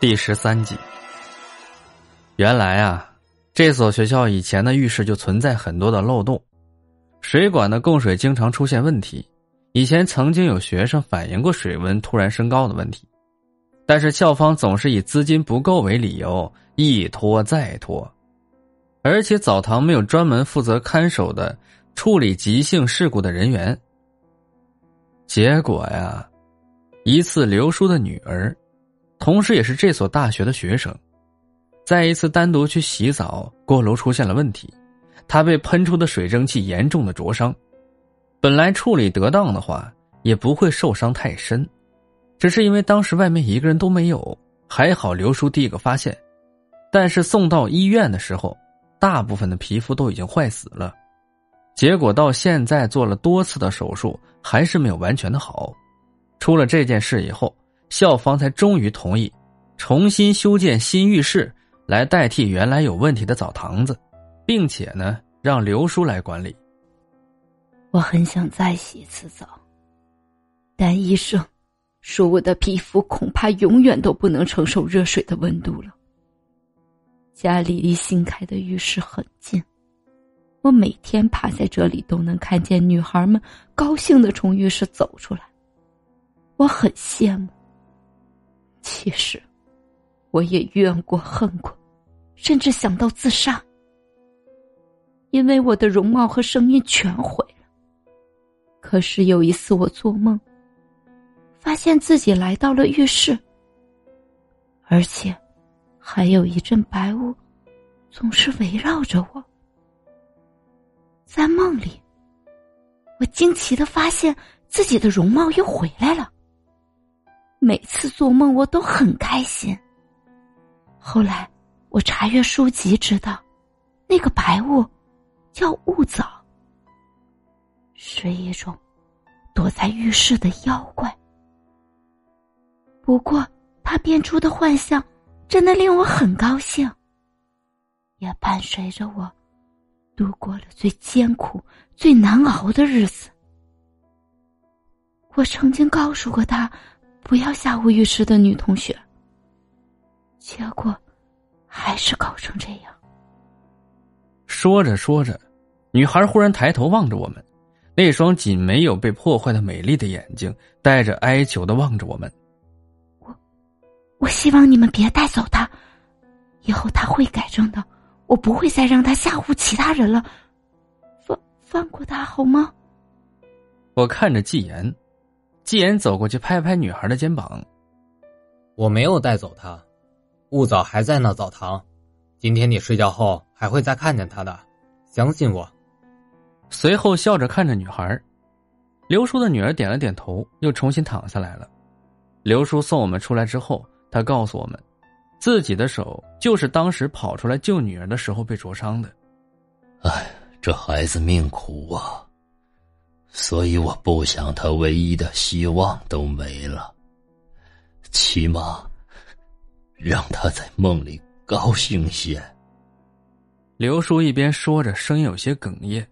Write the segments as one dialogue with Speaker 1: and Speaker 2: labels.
Speaker 1: 第十三集。原来啊，这所学校以前的浴室就存在很多的漏洞，水管的供水经常出现问题。以前曾经有学生反映过水温突然升高的问题，但是校方总是以资金不够为理由，一拖再拖。而且澡堂没有专门负责看守的处理急性事故的人员。结果呀，一次刘叔的女儿。同时，也是这所大学的学生，在一次单独去洗澡锅炉出现了问题，他被喷出的水蒸气严重的灼伤。本来处理得当的话，也不会受伤太深，只是因为当时外面一个人都没有，还好刘叔第一个发现。但是送到医院的时候，大部分的皮肤都已经坏死了，结果到现在做了多次的手术，还是没有完全的好。出了这件事以后。校方才终于同意重新修建新浴室，来代替原来有问题的澡堂子，并且呢，让刘叔来管理。
Speaker 2: 我很想再洗一次澡，但医生说我的皮肤恐怕永远都不能承受热水的温度了。家里离新开的浴室很近，我每天趴在这里都能看见女孩们高兴的从浴室走出来，我很羡慕。其实，我也怨过、恨过，甚至想到自杀。因为我的容貌和声音全毁了。可是有一次，我做梦，发现自己来到了浴室，而且还有一阵白雾，总是围绕着我。在梦里，我惊奇的发现自己的容貌又回来了。每次做梦，我都很开心。后来，我查阅书籍，知道那个白雾叫雾藻，是一种躲在浴室的妖怪。不过，他变出的幻象真的令我很高兴，也伴随着我度过了最艰苦、最难熬的日子。我曾经告诉过他。不要吓唬浴室的女同学。结果，还是搞成这样。
Speaker 1: 说着说着，女孩忽然抬头望着我们，那双仅没有被破坏的美丽的眼睛，带着哀求的望着我们。
Speaker 2: 我，我希望你们别带走他，以后他会改正的。我不会再让他吓唬其他人了。放放过他好吗？
Speaker 1: 我看着季言。季言走过去，拍拍女孩的肩膀。
Speaker 3: 我没有带走她，雾藻还在那澡堂。今天你睡觉后还会再看见她的，相信我。
Speaker 1: 随后笑着看着女孩，刘叔的女儿点了点头，又重新躺下来了。刘叔送我们出来之后，他告诉我们，自己的手就是当时跑出来救女儿的时候被灼伤的。
Speaker 4: 哎，这孩子命苦啊。所以我不想他唯一的希望都没了。起码，让他在梦里高兴些。
Speaker 1: 刘叔一边说着，声音有些哽咽。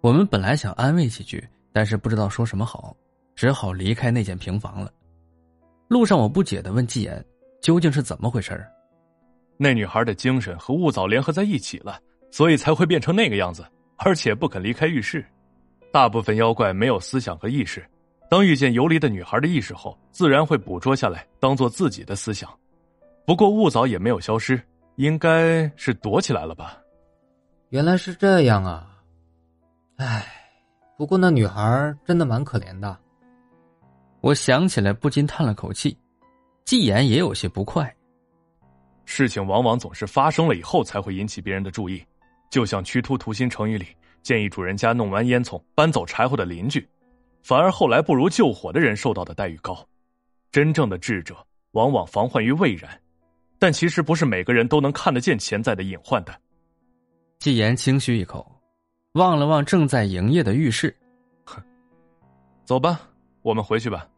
Speaker 1: 我们本来想安慰几句，但是不知道说什么好，只好离开那间平房了。路上，我不解的问季言：“究竟是怎么回事？”
Speaker 5: 那女孩的精神和雾藻联合在一起了，所以才会变成那个样子，而且不肯离开浴室。大部分妖怪没有思想和意识，当遇见游离的女孩的意识后，自然会捕捉下来，当做自己的思想。不过雾藻也没有消失，应该是躲起来了吧？
Speaker 3: 原来是这样啊！唉，不过那女孩真的蛮可怜的。
Speaker 1: 我想起来，不禁叹了口气。季言也有些不快。
Speaker 5: 事情往往总是发生了以后才会引起别人的注意，就像“曲突图心”成语里。建议主人家弄完烟囱搬走柴火的邻居，反而后来不如救火的人受到的待遇高。真正的智者往往防患于未然，但其实不是每个人都能看得见潜在的隐患的。
Speaker 1: 季言轻吁一口，望了望正在营业的浴室，
Speaker 5: 哼，走吧，我们回去吧。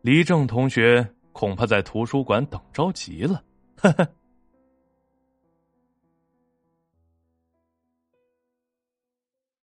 Speaker 5: 黎正同学恐怕在图书馆等着急了。呵呵。